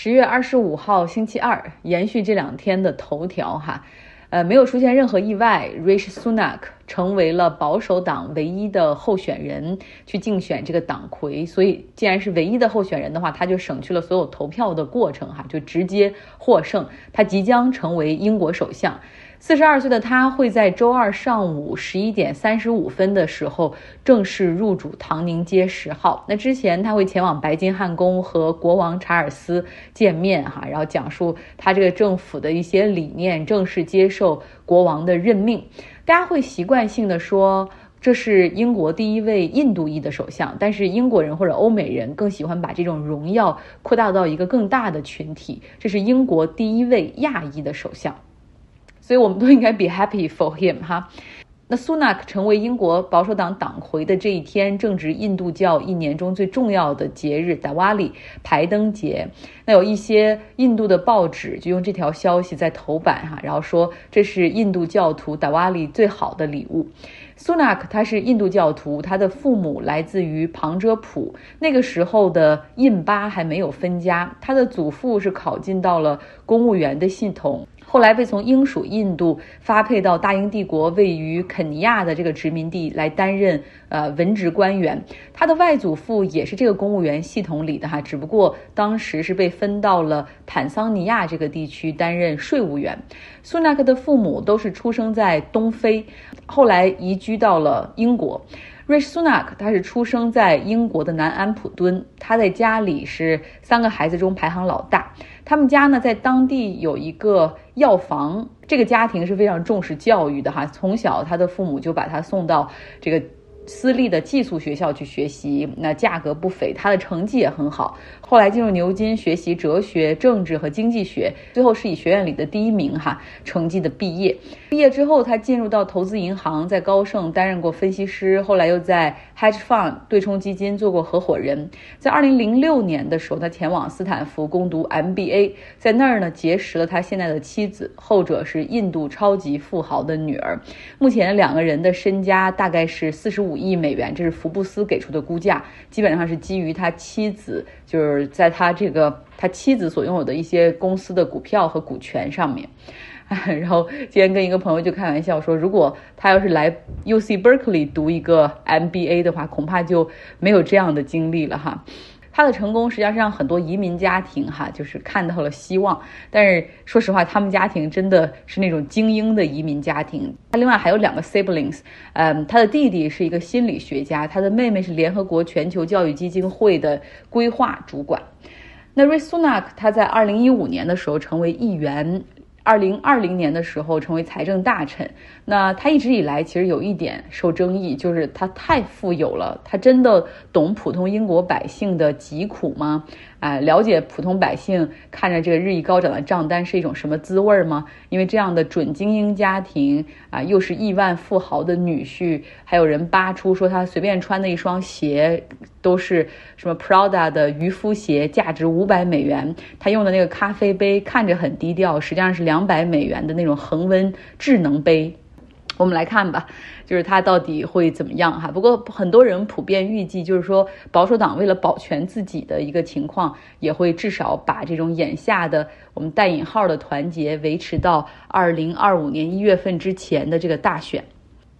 十月二十五号星期二，延续这两天的头条哈，呃，没有出现任何意外，Rishi Sunak 成为了保守党唯一的候选人，去竞选这个党魁。所以，既然是唯一的候选人的话，他就省去了所有投票的过程哈，就直接获胜。他即将成为英国首相。四十二岁的他会在周二上午十一点三十五分的时候正式入主唐宁街十号。那之前他会前往白金汉宫和国王查尔斯见面，哈，然后讲述他这个政府的一些理念，正式接受国王的任命。大家会习惯性的说这是英国第一位印度裔的首相，但是英国人或者欧美人更喜欢把这种荣耀扩大到一个更大的群体，这是英国第一位亚裔的首相。所以我们都应该 be happy for him 哈。那苏纳克成为英国保守党党魁的这一天，正值印度教一年中最重要的节日达瓦里排灯节。那有一些印度的报纸就用这条消息在头版哈，然后说这是印度教徒达瓦里最好的礼物。苏纳克他是印度教徒，他的父母来自于旁遮普，那个时候的印巴还没有分家，他的祖父是考进到了公务员的系统。后来被从英属印度发配到大英帝国位于肯尼亚的这个殖民地来担任呃文职官员。他的外祖父也是这个公务员系统里的哈，只不过当时是被分到了坦桑尼亚这个地区担任税务员。苏纳克的父母都是出生在东非，后来移居到了英国。瑞什苏纳克他是出生在英国的南安普敦，他在家里是三个孩子中排行老大。他们家呢在当地有一个药房，这个家庭是非常重视教育的哈，从小他的父母就把他送到这个。私立的寄宿学校去学习，那价格不菲，他的成绩也很好。后来进入牛津学习哲学、政治和经济学，最后是以学院里的第一名哈成绩的毕业。毕业之后，他进入到投资银行，在高盛担任过分析师，后来又在 hedge fund 对冲基金做过合伙人。在二零零六年的时候，他前往斯坦福攻读 MBA，在那儿呢结识了他现在的妻子，后者是印度超级富豪的女儿。目前两个人的身家大概是四十五。亿美元，这是福布斯给出的估价，基本上是基于他妻子，就是在他这个他妻子所拥有的一些公司的股票和股权上面。然后今天跟一个朋友就开玩笑说，如果他要是来 U C Berkeley 读一个 M B A 的话，恐怕就没有这样的经历了哈。他的成功实际上是让很多移民家庭哈，就是看到了希望。但是说实话，他们家庭真的是那种精英的移民家庭。他另外还有两个 siblings，嗯，他的弟弟是一个心理学家，他的妹妹是联合国全球教育基金会的规划主管。那 r i Sunak 他在二零一五年的时候成为议员。二零二零年的时候成为财政大臣，那他一直以来其实有一点受争议，就是他太富有了，他真的懂普通英国百姓的疾苦吗？哎，了解普通百姓看着这个日益高涨的账单是一种什么滋味吗？因为这样的准精英家庭啊，又是亿万富豪的女婿，还有人扒出说他随便穿的一双鞋都是什么 Prada 的渔夫鞋，价值五百美元。他用的那个咖啡杯看着很低调，实际上是两两百美元的那种恒温智能杯。我们来看吧，就是它到底会怎么样哈？不过很多人普遍预计，就是说保守党为了保全自己的一个情况，也会至少把这种眼下的我们带引号的团结维持到二零二五年一月份之前的这个大选。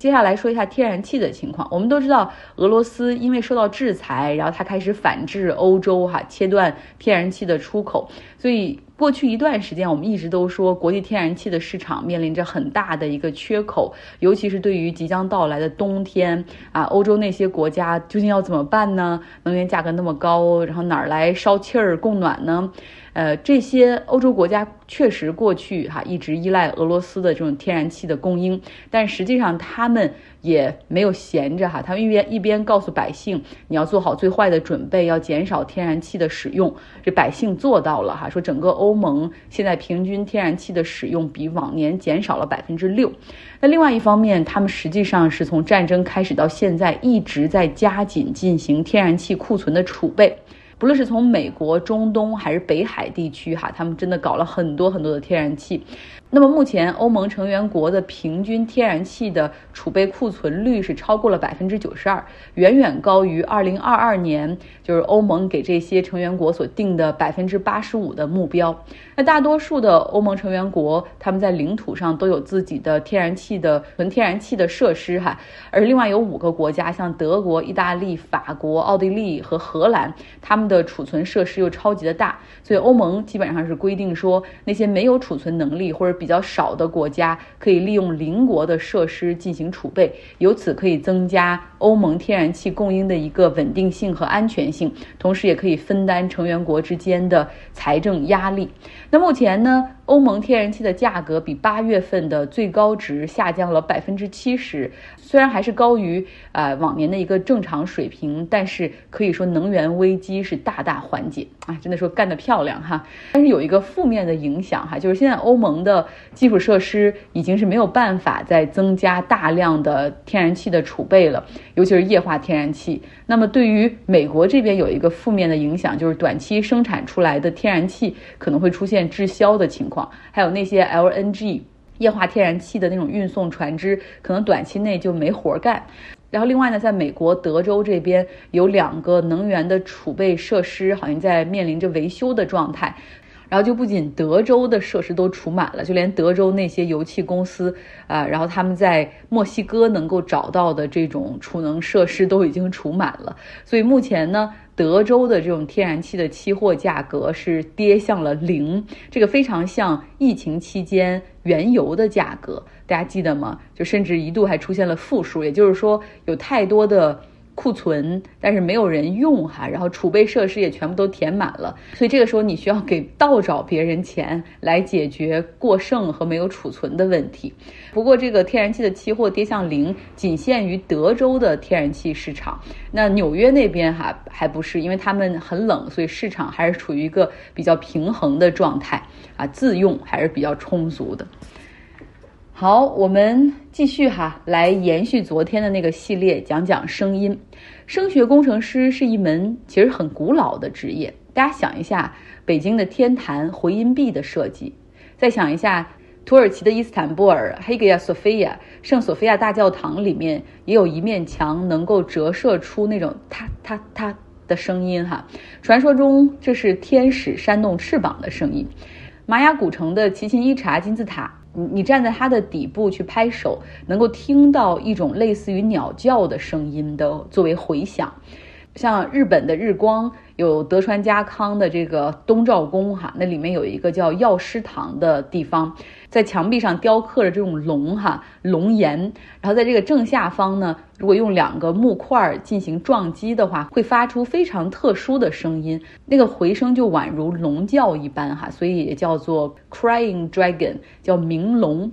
接下来说一下天然气的情况。我们都知道，俄罗斯因为受到制裁，然后它开始反制欧洲，哈，切断天然气的出口。所以过去一段时间，我们一直都说，国际天然气的市场面临着很大的一个缺口，尤其是对于即将到来的冬天啊，欧洲那些国家究竟要怎么办呢？能源价格那么高，然后哪儿来烧气儿供暖呢？呃，这些欧洲国家确实过去哈一直依赖俄罗斯的这种天然气的供应，但实际上他们也没有闲着哈，他们一边一边告诉百姓你要做好最坏的准备，要减少天然气的使用，这百姓做到了哈，说整个欧盟现在平均天然气的使用比往年减少了百分之六。那另外一方面，他们实际上是从战争开始到现在一直在加紧进行天然气库存的储备。不论是从美国、中东还是北海地区，哈，他们真的搞了很多很多的天然气。那么目前欧盟成员国的平均天然气的储备库存率是超过了百分之九十二，远远高于二零二二年就是欧盟给这些成员国所定的百分之八十五的目标。那大多数的欧盟成员国他们在领土上都有自己的天然气的纯天然气的设施哈，而另外有五个国家，像德国、意大利、法国、奥地利和荷兰，他们的储存设施又超级的大，所以欧盟基本上是规定说那些没有储存能力或者比较少的国家可以利用邻国的设施进行储备，由此可以增加欧盟天然气供应的一个稳定性和安全性，同时也可以分担成员国之间的财政压力。那目前呢？欧盟天然气的价格比八月份的最高值下降了百分之七十，虽然还是高于呃往年的一个正常水平，但是可以说能源危机是大大缓解啊！真的说干得漂亮哈！但是有一个负面的影响哈，就是现在欧盟的基础设施已经是没有办法再增加大量的天然气的储备了，尤其是液化天然气。那么对于美国这边有一个负面的影响，就是短期生产出来的天然气可能会出现滞销的情况。还有那些 LNG 液化天然气的那种运送船只，可能短期内就没活干。然后另外呢，在美国德州这边有两个能源的储备设施，好像在面临着维修的状态。然后就不仅德州的设施都储满了，就连德州那些油气公司啊，然后他们在墨西哥能够找到的这种储能设施都已经储满了。所以目前呢。德州的这种天然气的期货价格是跌向了零，这个非常像疫情期间原油的价格，大家记得吗？就甚至一度还出现了负数，也就是说有太多的。库存，但是没有人用哈，然后储备设施也全部都填满了，所以这个时候你需要给倒找别人钱来解决过剩和没有储存的问题。不过这个天然气的期货跌向零，仅限于德州的天然气市场，那纽约那边哈还不是，因为他们很冷，所以市场还是处于一个比较平衡的状态啊，自用还是比较充足的。好，我们继续哈，来延续昨天的那个系列，讲讲声音。声学工程师是一门其实很古老的职业。大家想一下，北京的天坛回音壁的设计，再想一下土耳其的伊斯坦布尔黑格亚索菲亚圣索菲亚大教堂里面也有一面墙能够折射出那种它它它的声音哈。传说中这是天使扇动翅膀的声音。玛雅古城的奇琴伊察金字塔。你你站在它的底部去拍手，能够听到一种类似于鸟叫的声音的作为回响。像日本的日光有德川家康的这个东照宫哈，那里面有一个叫药师堂的地方，在墙壁上雕刻着这种龙哈龙岩，然后在这个正下方呢，如果用两个木块进行撞击的话，会发出非常特殊的声音，那个回声就宛如龙叫一般哈，所以也叫做 crying dragon，叫鸣龙。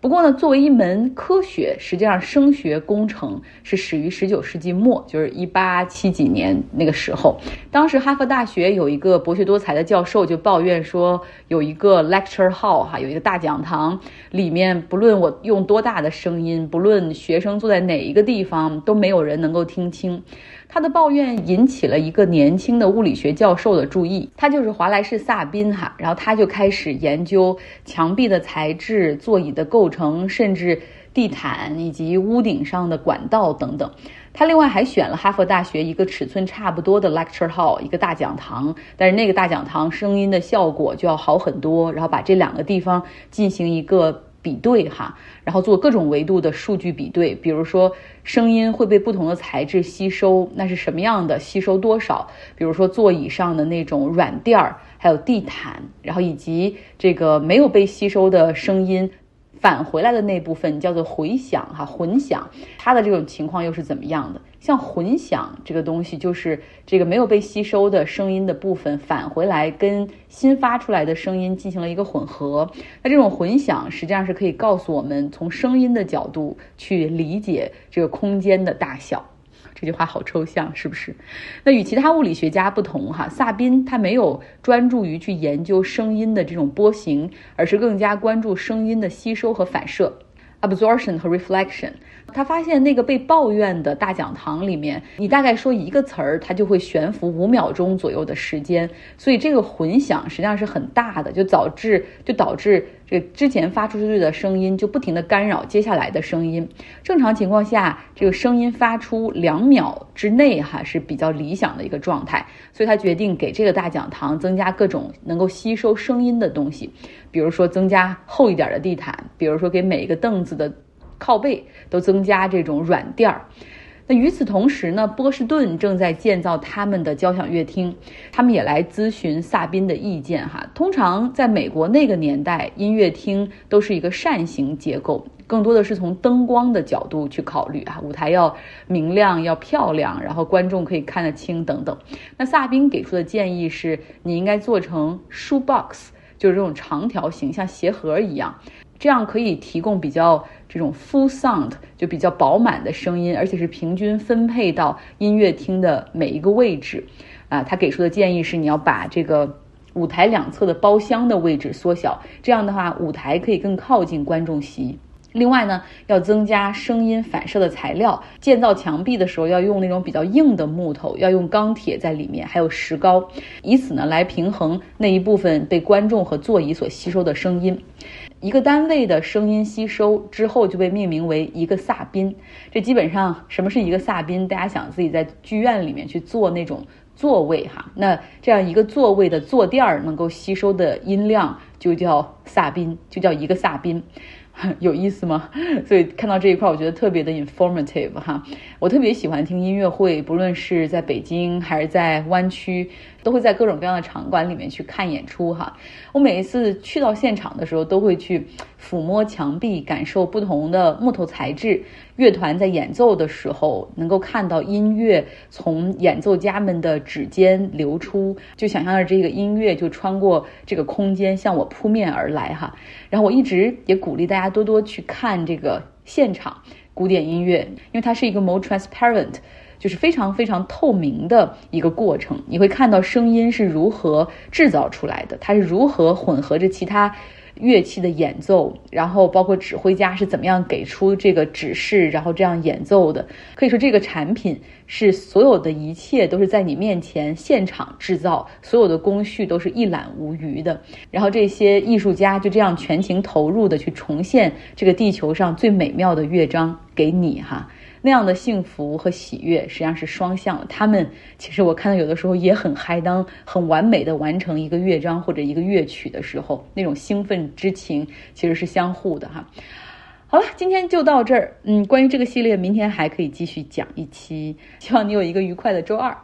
不过呢，作为一门科学，实际上声学工程是始于十九世纪末，就是一八七几年那个时候。当时哈佛大学有一个博学多才的教授就抱怨说，有一个 lecture hall 哈，有一个大讲堂，里面不论我用多大的声音，不论学生坐在哪一个地方，都没有人能够听清。他的抱怨引起了一个年轻的物理学教授的注意，他就是华莱士·萨宾哈，然后他就开始研究墙壁的材质、座椅的构成，甚至地毯以及屋顶上的管道等等。他另外还选了哈佛大学一个尺寸差不多的 lecture hall，一个大讲堂，但是那个大讲堂声音的效果就要好很多，然后把这两个地方进行一个。比对哈，然后做各种维度的数据比对，比如说声音会被不同的材质吸收，那是什么样的吸收多少？比如说座椅上的那种软垫儿，还有地毯，然后以及这个没有被吸收的声音。返回来的那部分叫做回响哈，混响，它的这种情况又是怎么样的？像混响这个东西，就是这个没有被吸收的声音的部分返回来，跟新发出来的声音进行了一个混合。那这种混响实际上是可以告诉我们，从声音的角度去理解这个空间的大小。这句话好抽象，是不是？那与其他物理学家不同，哈，萨宾他没有专注于去研究声音的这种波形，而是更加关注声音的吸收和反射 （absorption 和 reflection）。他发现那个被抱怨的大讲堂里面，你大概说一个词儿，它就会悬浮五秒钟左右的时间，所以这个混响实际上是很大的，就导致就导致这之前发出去的声音就不停的干扰接下来的声音。正常情况下，这个声音发出两秒之内哈是比较理想的一个状态，所以他决定给这个大讲堂增加各种能够吸收声音的东西，比如说增加厚一点的地毯，比如说给每一个凳子的靠背都增加这种软垫儿。那与此同时呢，波士顿正在建造他们的交响乐厅，他们也来咨询萨宾的意见哈。通常在美国那个年代，音乐厅都是一个扇形结构，更多的是从灯光的角度去考虑啊，舞台要明亮、要漂亮，然后观众可以看得清等等。那萨宾给出的建议是，你应该做成 shoe box，就是这种长条形，像鞋盒一样。这样可以提供比较这种 full sound，就比较饱满的声音，而且是平均分配到音乐厅的每一个位置。啊，他给出的建议是，你要把这个舞台两侧的包厢的位置缩小，这样的话舞台可以更靠近观众席。另外呢，要增加声音反射的材料，建造墙壁的时候要用那种比较硬的木头，要用钢铁在里面，还有石膏，以此呢来平衡那一部分被观众和座椅所吸收的声音。一个单位的声音吸收之后就被命名为一个萨宾。这基本上什么是一个萨宾？大家想自己在剧院里面去坐那种座位哈，那这样一个座位的坐垫儿能够吸收的音量就叫萨宾，就叫一个萨宾。有意思吗？所以看到这一块，我觉得特别的 informative 哈。我特别喜欢听音乐会，不论是在北京还是在湾区，都会在各种各样的场馆里面去看演出哈。我每一次去到现场的时候，都会去抚摸墙壁，感受不同的木头材质。乐团在演奏的时候，能够看到音乐从演奏家们的指尖流出，就想象着这个音乐就穿过这个空间向我扑面而来哈。然后我一直也鼓励大家多多去看这个现场古典音乐，因为它是一个 more transparent，就是非常非常透明的一个过程。你会看到声音是如何制造出来的，它是如何混合着其他。乐器的演奏，然后包括指挥家是怎么样给出这个指示，然后这样演奏的。可以说，这个产品是所有的一切都是在你面前现场制造，所有的工序都是一览无余的。然后这些艺术家就这样全情投入的去重现这个地球上最美妙的乐章给你哈。那样的幸福和喜悦实际上是双向的。他们其实我看到有的时候也很嗨，当很完美的完成一个乐章或者一个乐曲的时候，那种兴奋之情其实是相互的哈。好了，今天就到这儿。嗯，关于这个系列，明天还可以继续讲一期。希望你有一个愉快的周二。